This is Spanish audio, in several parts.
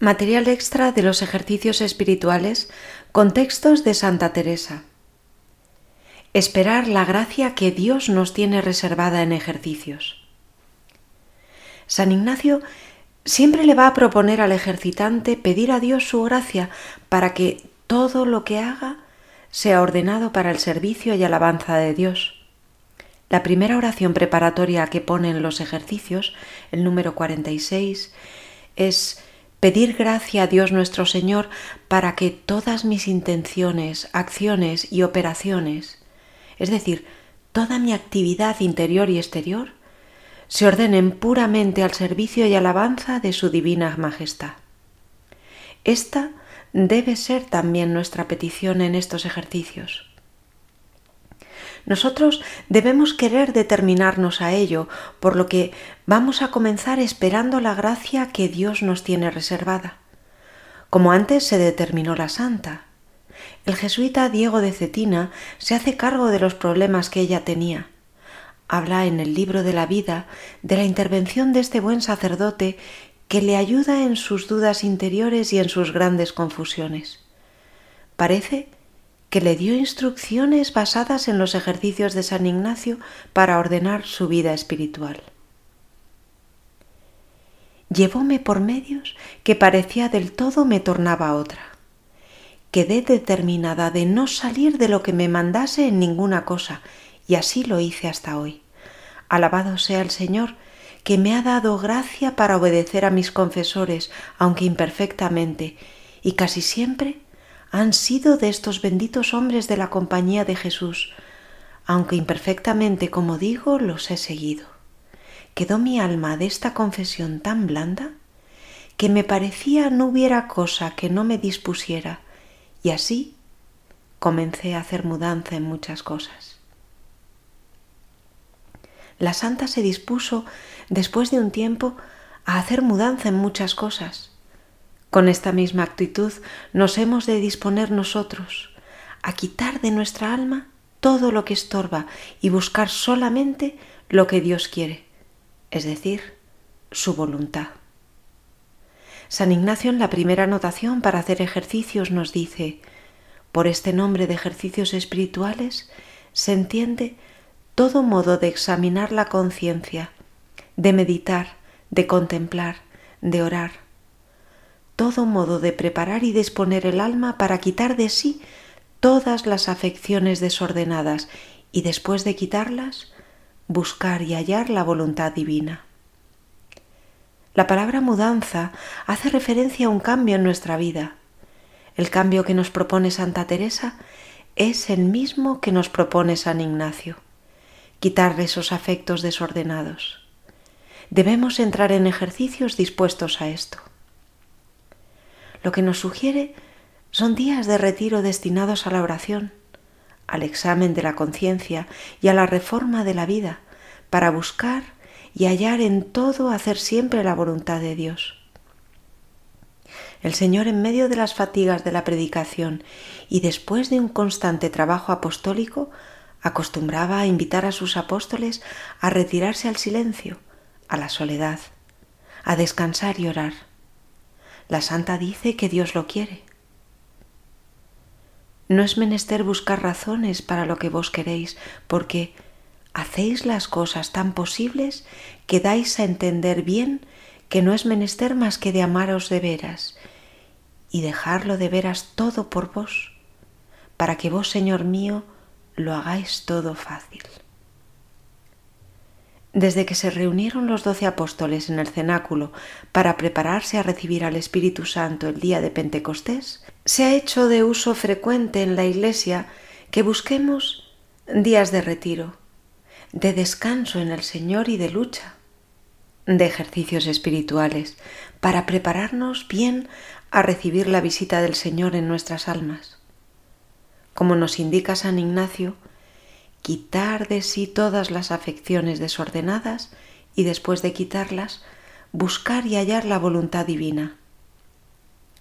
Material extra de los ejercicios espirituales con textos de Santa Teresa. Esperar la gracia que Dios nos tiene reservada en ejercicios. San Ignacio siempre le va a proponer al ejercitante pedir a Dios su gracia para que todo lo que haga sea ordenado para el servicio y alabanza de Dios. La primera oración preparatoria que pone en los ejercicios, el número 46, es pedir gracia a Dios nuestro Señor para que todas mis intenciones, acciones y operaciones, es decir, toda mi actividad interior y exterior, se ordenen puramente al servicio y alabanza de su divina majestad. Esta debe ser también nuestra petición en estos ejercicios. Nosotros debemos querer determinarnos a ello, por lo que vamos a comenzar esperando la gracia que Dios nos tiene reservada. Como antes se determinó la santa. El jesuita Diego de Cetina se hace cargo de los problemas que ella tenía. Habla en el libro de la vida de la intervención de este buen sacerdote que le ayuda en sus dudas interiores y en sus grandes confusiones. Parece que le dio instrucciones basadas en los ejercicios de San Ignacio para ordenar su vida espiritual. Llevóme por medios que parecía del todo me tornaba otra. Quedé determinada de no salir de lo que me mandase en ninguna cosa, y así lo hice hasta hoy. Alabado sea el Señor, que me ha dado gracia para obedecer a mis confesores, aunque imperfectamente, y casi siempre han sido de estos benditos hombres de la compañía de Jesús, aunque imperfectamente, como digo, los he seguido. Quedó mi alma de esta confesión tan blanda que me parecía no hubiera cosa que no me dispusiera, y así comencé a hacer mudanza en muchas cosas. La santa se dispuso, después de un tiempo, a hacer mudanza en muchas cosas, con esta misma actitud nos hemos de disponer nosotros a quitar de nuestra alma todo lo que estorba y buscar solamente lo que Dios quiere, es decir, su voluntad. San Ignacio en la primera anotación para hacer ejercicios nos dice, por este nombre de ejercicios espirituales se entiende todo modo de examinar la conciencia, de meditar, de contemplar, de orar, todo modo de preparar y disponer el alma para quitar de sí todas las afecciones desordenadas y después de quitarlas, buscar y hallar la voluntad divina. La palabra mudanza hace referencia a un cambio en nuestra vida. El cambio que nos propone Santa Teresa es el mismo que nos propone San Ignacio, quitar esos afectos desordenados. Debemos entrar en ejercicios dispuestos a esto. Lo que nos sugiere son días de retiro destinados a la oración, al examen de la conciencia y a la reforma de la vida, para buscar y hallar en todo hacer siempre la voluntad de Dios. El Señor en medio de las fatigas de la predicación y después de un constante trabajo apostólico, acostumbraba a invitar a sus apóstoles a retirarse al silencio, a la soledad, a descansar y orar. La santa dice que Dios lo quiere. No es menester buscar razones para lo que vos queréis, porque hacéis las cosas tan posibles que dais a entender bien que no es menester más que de amaros de veras y dejarlo de veras todo por vos, para que vos, Señor mío, lo hagáis todo fácil. Desde que se reunieron los doce apóstoles en el cenáculo para prepararse a recibir al Espíritu Santo el día de Pentecostés, se ha hecho de uso frecuente en la Iglesia que busquemos días de retiro, de descanso en el Señor y de lucha, de ejercicios espirituales, para prepararnos bien a recibir la visita del Señor en nuestras almas. Como nos indica San Ignacio, quitar de sí todas las afecciones desordenadas y después de quitarlas, buscar y hallar la voluntad divina.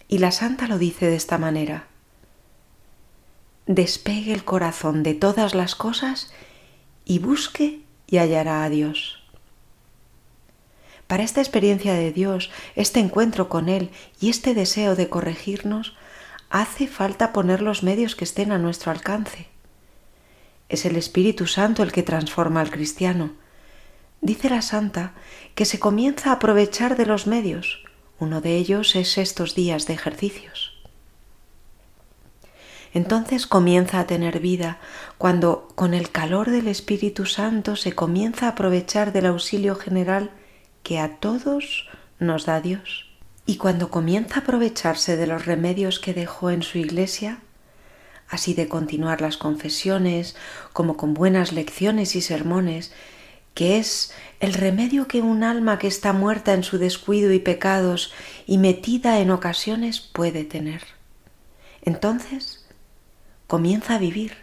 Y la santa lo dice de esta manera. Despegue el corazón de todas las cosas y busque y hallará a Dios. Para esta experiencia de Dios, este encuentro con Él y este deseo de corregirnos, hace falta poner los medios que estén a nuestro alcance. Es el Espíritu Santo el que transforma al cristiano. Dice la Santa que se comienza a aprovechar de los medios. Uno de ellos es estos días de ejercicios. Entonces comienza a tener vida cuando con el calor del Espíritu Santo se comienza a aprovechar del auxilio general que a todos nos da Dios. Y cuando comienza a aprovecharse de los remedios que dejó en su iglesia, así de continuar las confesiones, como con buenas lecciones y sermones, que es el remedio que un alma que está muerta en su descuido y pecados y metida en ocasiones puede tener. Entonces comienza a vivir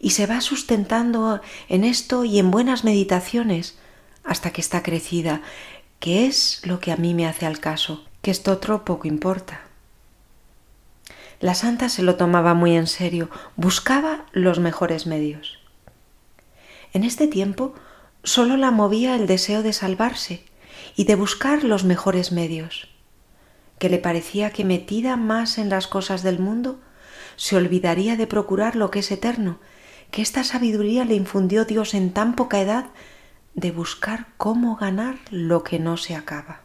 y se va sustentando en esto y en buenas meditaciones hasta que está crecida, que es lo que a mí me hace al caso, que esto otro poco importa. La santa se lo tomaba muy en serio, buscaba los mejores medios. En este tiempo solo la movía el deseo de salvarse y de buscar los mejores medios, que le parecía que metida más en las cosas del mundo, se olvidaría de procurar lo que es eterno, que esta sabiduría le infundió Dios en tan poca edad de buscar cómo ganar lo que no se acaba.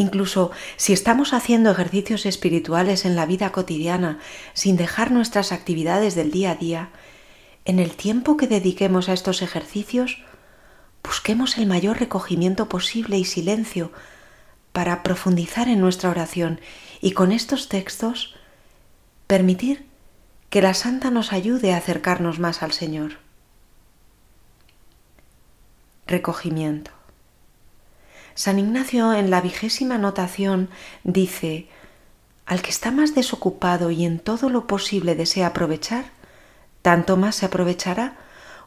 Incluso si estamos haciendo ejercicios espirituales en la vida cotidiana sin dejar nuestras actividades del día a día, en el tiempo que dediquemos a estos ejercicios, busquemos el mayor recogimiento posible y silencio para profundizar en nuestra oración y con estos textos permitir que la Santa nos ayude a acercarnos más al Señor. Recogimiento. San Ignacio en la vigésima notación dice, al que está más desocupado y en todo lo posible desea aprovechar, tanto más se aprovechará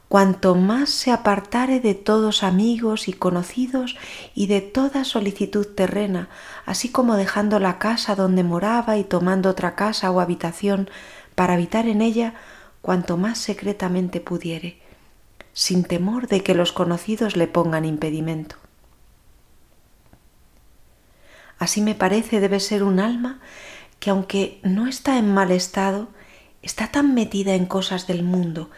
cuanto más se apartare de todos amigos y conocidos y de toda solicitud terrena, así como dejando la casa donde moraba y tomando otra casa o habitación para habitar en ella cuanto más secretamente pudiere, sin temor de que los conocidos le pongan impedimento. Así me parece debe ser un alma que aunque no está en mal estado, está tan metida en cosas del mundo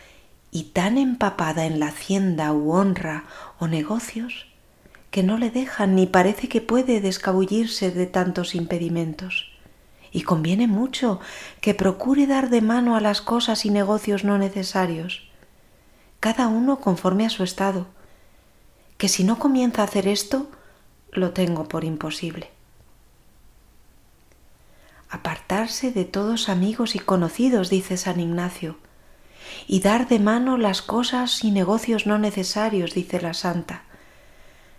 y tan empapada en la hacienda u honra o negocios, que no le dejan ni parece que puede descabullirse de tantos impedimentos. Y conviene mucho que procure dar de mano a las cosas y negocios no necesarios, cada uno conforme a su estado, que si no comienza a hacer esto, lo tengo por imposible de todos amigos y conocidos, dice San Ignacio, y dar de mano las cosas y negocios no necesarios, dice la Santa.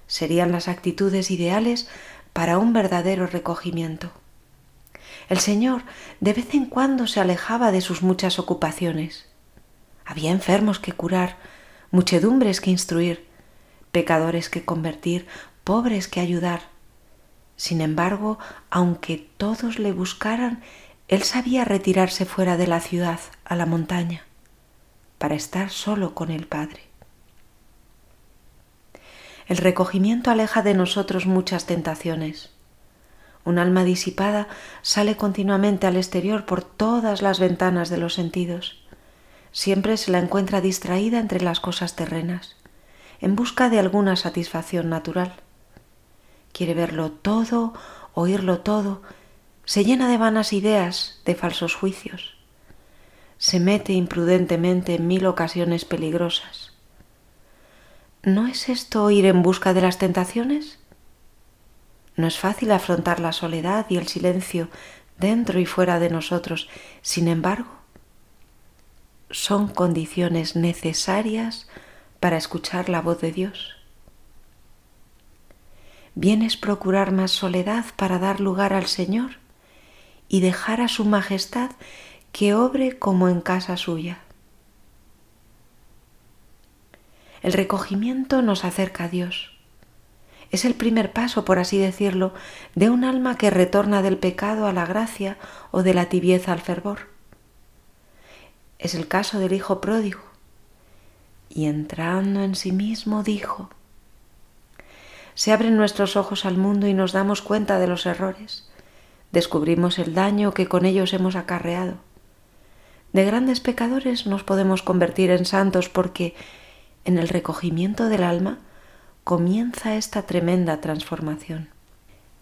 Serían las actitudes ideales para un verdadero recogimiento. El Señor de vez en cuando se alejaba de sus muchas ocupaciones. Había enfermos que curar, muchedumbres que instruir, pecadores que convertir, pobres que ayudar sin embargo, aunque todos le buscaran, él sabía retirarse fuera de la ciudad, a la montaña, para estar solo con el Padre. El recogimiento aleja de nosotros muchas tentaciones. Un alma disipada sale continuamente al exterior por todas las ventanas de los sentidos. Siempre se la encuentra distraída entre las cosas terrenas, en busca de alguna satisfacción natural quiere verlo todo, oírlo todo, se llena de vanas ideas, de falsos juicios, se mete imprudentemente en mil ocasiones peligrosas. ¿No es esto ir en busca de las tentaciones? No es fácil afrontar la soledad y el silencio dentro y fuera de nosotros, sin embargo, son condiciones necesarias para escuchar la voz de Dios. ¿Vienes procurar más soledad para dar lugar al Señor y dejar a su majestad que obre como en casa suya. El recogimiento nos acerca a Dios. Es el primer paso, por así decirlo, de un alma que retorna del pecado a la gracia o de la tibieza al fervor. Es el caso del Hijo pródigo. Y entrando en sí mismo dijo, se abren nuestros ojos al mundo y nos damos cuenta de los errores. Descubrimos el daño que con ellos hemos acarreado. De grandes pecadores nos podemos convertir en santos porque en el recogimiento del alma comienza esta tremenda transformación.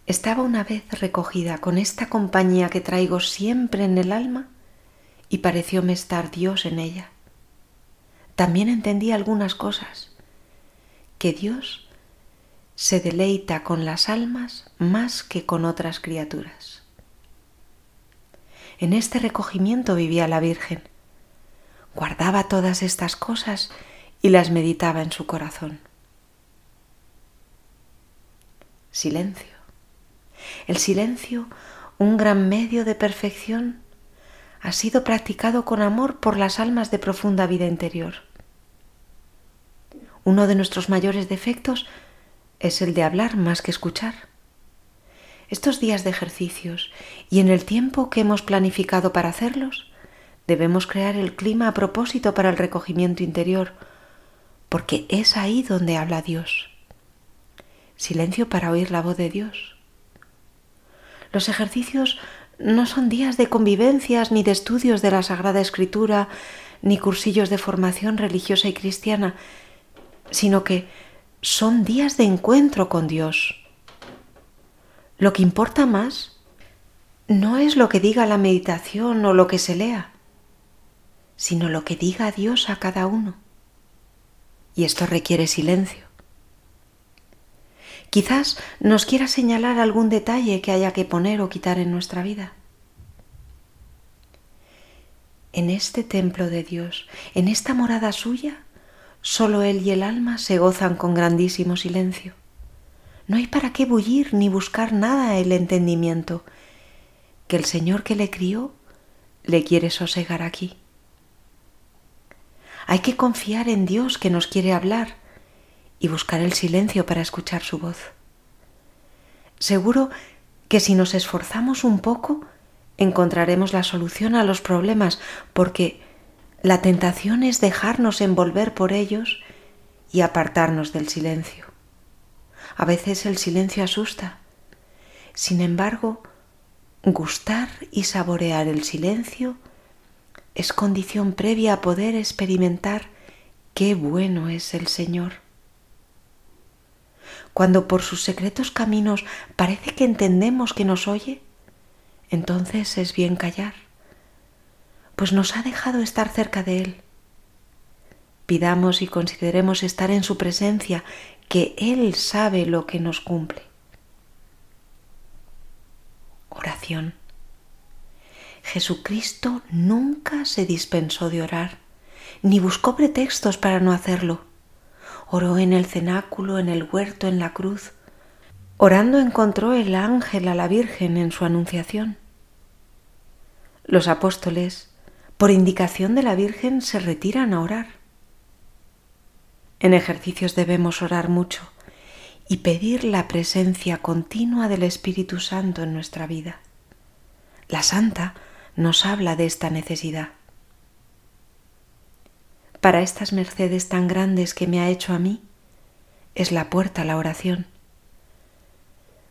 Estaba una vez recogida con esta compañía que traigo siempre en el alma y parecióme estar Dios en ella. También entendí algunas cosas, que Dios se deleita con las almas más que con otras criaturas. En este recogimiento vivía la Virgen. Guardaba todas estas cosas y las meditaba en su corazón. Silencio. El silencio, un gran medio de perfección, ha sido practicado con amor por las almas de profunda vida interior. Uno de nuestros mayores defectos es el de hablar más que escuchar. Estos días de ejercicios y en el tiempo que hemos planificado para hacerlos, debemos crear el clima a propósito para el recogimiento interior, porque es ahí donde habla Dios. Silencio para oír la voz de Dios. Los ejercicios no son días de convivencias ni de estudios de la Sagrada Escritura, ni cursillos de formación religiosa y cristiana, sino que son días de encuentro con Dios. Lo que importa más no es lo que diga la meditación o lo que se lea, sino lo que diga Dios a cada uno. Y esto requiere silencio. Quizás nos quiera señalar algún detalle que haya que poner o quitar en nuestra vida. En este templo de Dios, en esta morada suya, solo Él y el alma se gozan con grandísimo silencio. No hay para qué bullir ni buscar nada el entendimiento, que el Señor que le crió le quiere sosegar aquí. Hay que confiar en Dios que nos quiere hablar y buscar el silencio para escuchar su voz. Seguro que si nos esforzamos un poco, encontraremos la solución a los problemas, porque la tentación es dejarnos envolver por ellos y apartarnos del silencio. A veces el silencio asusta. Sin embargo, gustar y saborear el silencio es condición previa a poder experimentar qué bueno es el Señor. Cuando por sus secretos caminos parece que entendemos que nos oye, entonces es bien callar, pues nos ha dejado estar cerca de Él. Pidamos y consideremos estar en su presencia, que Él sabe lo que nos cumple. Oración. Jesucristo nunca se dispensó de orar, ni buscó pretextos para no hacerlo oró en el cenáculo, en el huerto, en la cruz. Orando encontró el ángel a la Virgen en su anunciación. Los apóstoles, por indicación de la Virgen, se retiran a orar. En ejercicios debemos orar mucho y pedir la presencia continua del Espíritu Santo en nuestra vida. La Santa nos habla de esta necesidad para estas mercedes tan grandes que me ha hecho a mí, es la puerta a la oración.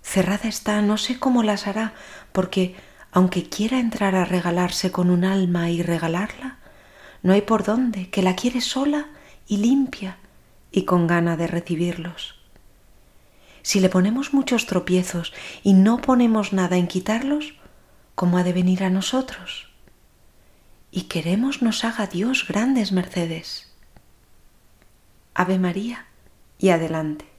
Cerrada está, no sé cómo las hará, porque aunque quiera entrar a regalarse con un alma y regalarla, no hay por dónde, que la quiere sola y limpia y con gana de recibirlos. Si le ponemos muchos tropiezos y no ponemos nada en quitarlos, ¿cómo ha de venir a nosotros? y queremos nos haga Dios grandes mercedes. Ave María y adelante.